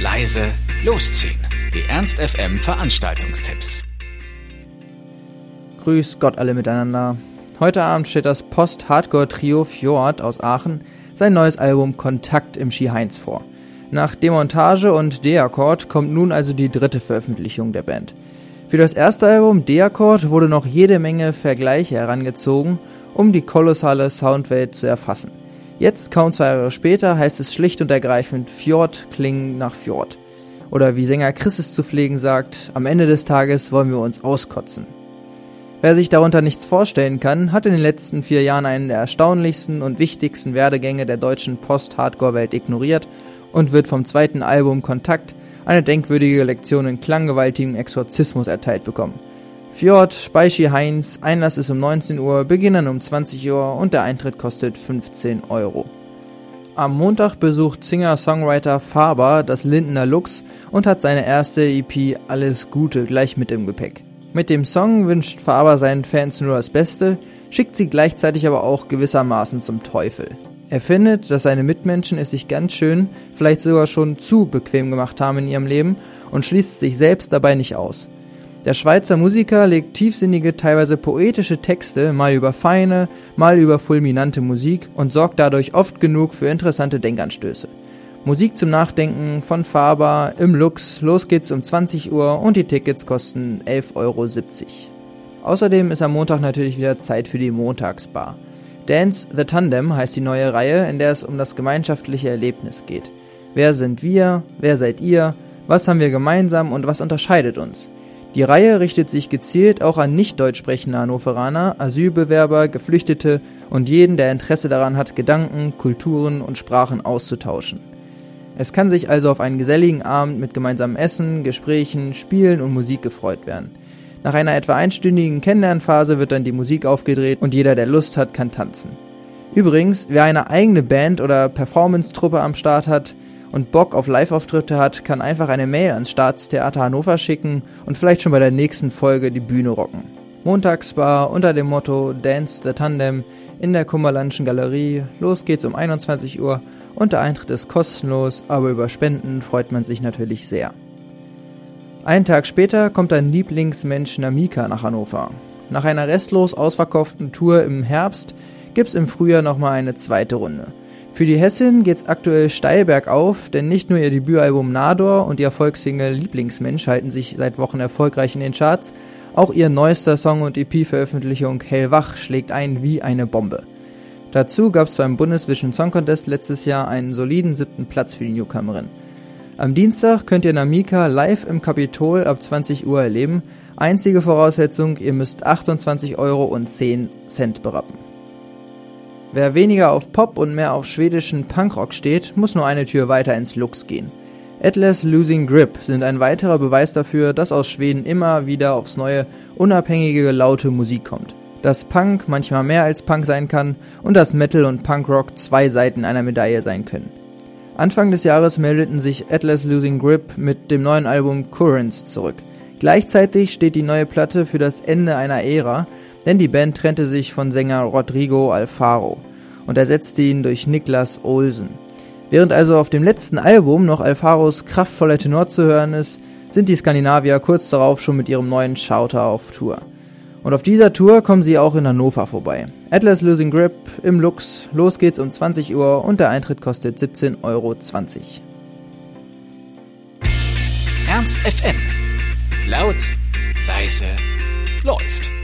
leise, losziehen. Die Ernst FM Veranstaltungstipps. Grüß Gott alle miteinander. Heute Abend steht das Post-Hardcore-Trio Fjord aus Aachen sein neues Album Kontakt im Ski Heinz vor. Nach Demontage und D-Akkord kommt nun also die dritte Veröffentlichung der Band. Für das erste Album D-Akkord wurde noch jede Menge Vergleiche herangezogen, um die kolossale Soundwelt zu erfassen. Jetzt, kaum zwei Jahre später, heißt es schlicht und ergreifend Fjord klingen nach Fjord. Oder wie Sänger Chris es zu pflegen sagt, am Ende des Tages wollen wir uns auskotzen. Wer sich darunter nichts vorstellen kann, hat in den letzten vier Jahren einen der erstaunlichsten und wichtigsten Werdegänge der deutschen Post-Hardcore-Welt ignoriert und wird vom zweiten Album Kontakt eine denkwürdige Lektion in klanggewaltigem Exorzismus erteilt bekommen. Fjord, Beischi Heinz, Einlass ist um 19 Uhr, beginnen um 20 Uhr und der Eintritt kostet 15 Euro. Am Montag besucht Singer-Songwriter Faber das Lindener Lux und hat seine erste EP Alles Gute gleich mit im Gepäck. Mit dem Song wünscht Faber seinen Fans nur das Beste, schickt sie gleichzeitig aber auch gewissermaßen zum Teufel. Er findet, dass seine Mitmenschen es sich ganz schön, vielleicht sogar schon zu bequem gemacht haben in ihrem Leben und schließt sich selbst dabei nicht aus. Der Schweizer Musiker legt tiefsinnige, teilweise poetische Texte mal über feine, mal über fulminante Musik und sorgt dadurch oft genug für interessante Denkanstöße. Musik zum Nachdenken von Faber im Lux. Los geht's um 20 Uhr und die Tickets kosten 11,70 Euro. Außerdem ist am Montag natürlich wieder Zeit für die Montagsbar. Dance the Tandem heißt die neue Reihe, in der es um das gemeinschaftliche Erlebnis geht. Wer sind wir? Wer seid ihr? Was haben wir gemeinsam und was unterscheidet uns? Die Reihe richtet sich gezielt auch an nicht deutsch sprechende Hannoveraner, Asylbewerber, Geflüchtete und jeden, der Interesse daran hat, Gedanken, Kulturen und Sprachen auszutauschen. Es kann sich also auf einen geselligen Abend mit gemeinsamem Essen, Gesprächen, Spielen und Musik gefreut werden. Nach einer etwa einstündigen Kennenlernphase wird dann die Musik aufgedreht und jeder, der Lust hat, kann tanzen. Übrigens, wer eine eigene Band oder Performance-Truppe am Start hat, und Bock auf Live-Auftritte hat, kann einfach eine Mail ans Staatstheater Hannover schicken und vielleicht schon bei der nächsten Folge die Bühne rocken. Montagsbar unter dem Motto Dance the Tandem in der Kummerlandschen Galerie. Los geht's um 21 Uhr und der Eintritt ist kostenlos, aber über Spenden freut man sich natürlich sehr. Einen Tag später kommt ein Lieblingsmensch Namika nach Hannover. Nach einer restlos ausverkauften Tour im Herbst gibt's im Frühjahr nochmal eine zweite Runde. Für die Hessin geht's aktuell steil bergauf, denn nicht nur ihr Debütalbum Nador und ihr Erfolgssingle Lieblingsmensch halten sich seit Wochen erfolgreich in den Charts, auch ihr neuester Song und EP-Veröffentlichung Hellwach schlägt ein wie eine Bombe. Dazu gab's beim Bundesvision Song Contest letztes Jahr einen soliden siebten Platz für die Newcomerin. Am Dienstag könnt ihr Namika live im Kapitol ab 20 Uhr erleben. Einzige Voraussetzung, ihr müsst 28 Euro und 10 Cent berappen. Wer weniger auf Pop und mehr auf schwedischen Punkrock steht, muss nur eine Tür weiter ins Lux gehen. Atlas Losing Grip sind ein weiterer Beweis dafür, dass aus Schweden immer wieder aufs neue unabhängige laute Musik kommt. Dass Punk manchmal mehr als Punk sein kann und dass Metal und Punkrock zwei Seiten einer Medaille sein können. Anfang des Jahres meldeten sich Atlas Losing Grip mit dem neuen Album Currents zurück. Gleichzeitig steht die neue Platte für das Ende einer Ära, denn die Band trennte sich von Sänger Rodrigo Alfaro und ersetzte ihn durch Niklas Olsen. Während also auf dem letzten Album noch Alfaros kraftvoller Tenor zu hören ist, sind die Skandinavier kurz darauf schon mit ihrem neuen Shouter auf Tour. Und auf dieser Tour kommen sie auch in Hannover vorbei. Atlas Losing Grip im Lux. Los geht's um 20 Uhr und der Eintritt kostet 17,20 Euro. Ernst FM. Laut, leise, läuft.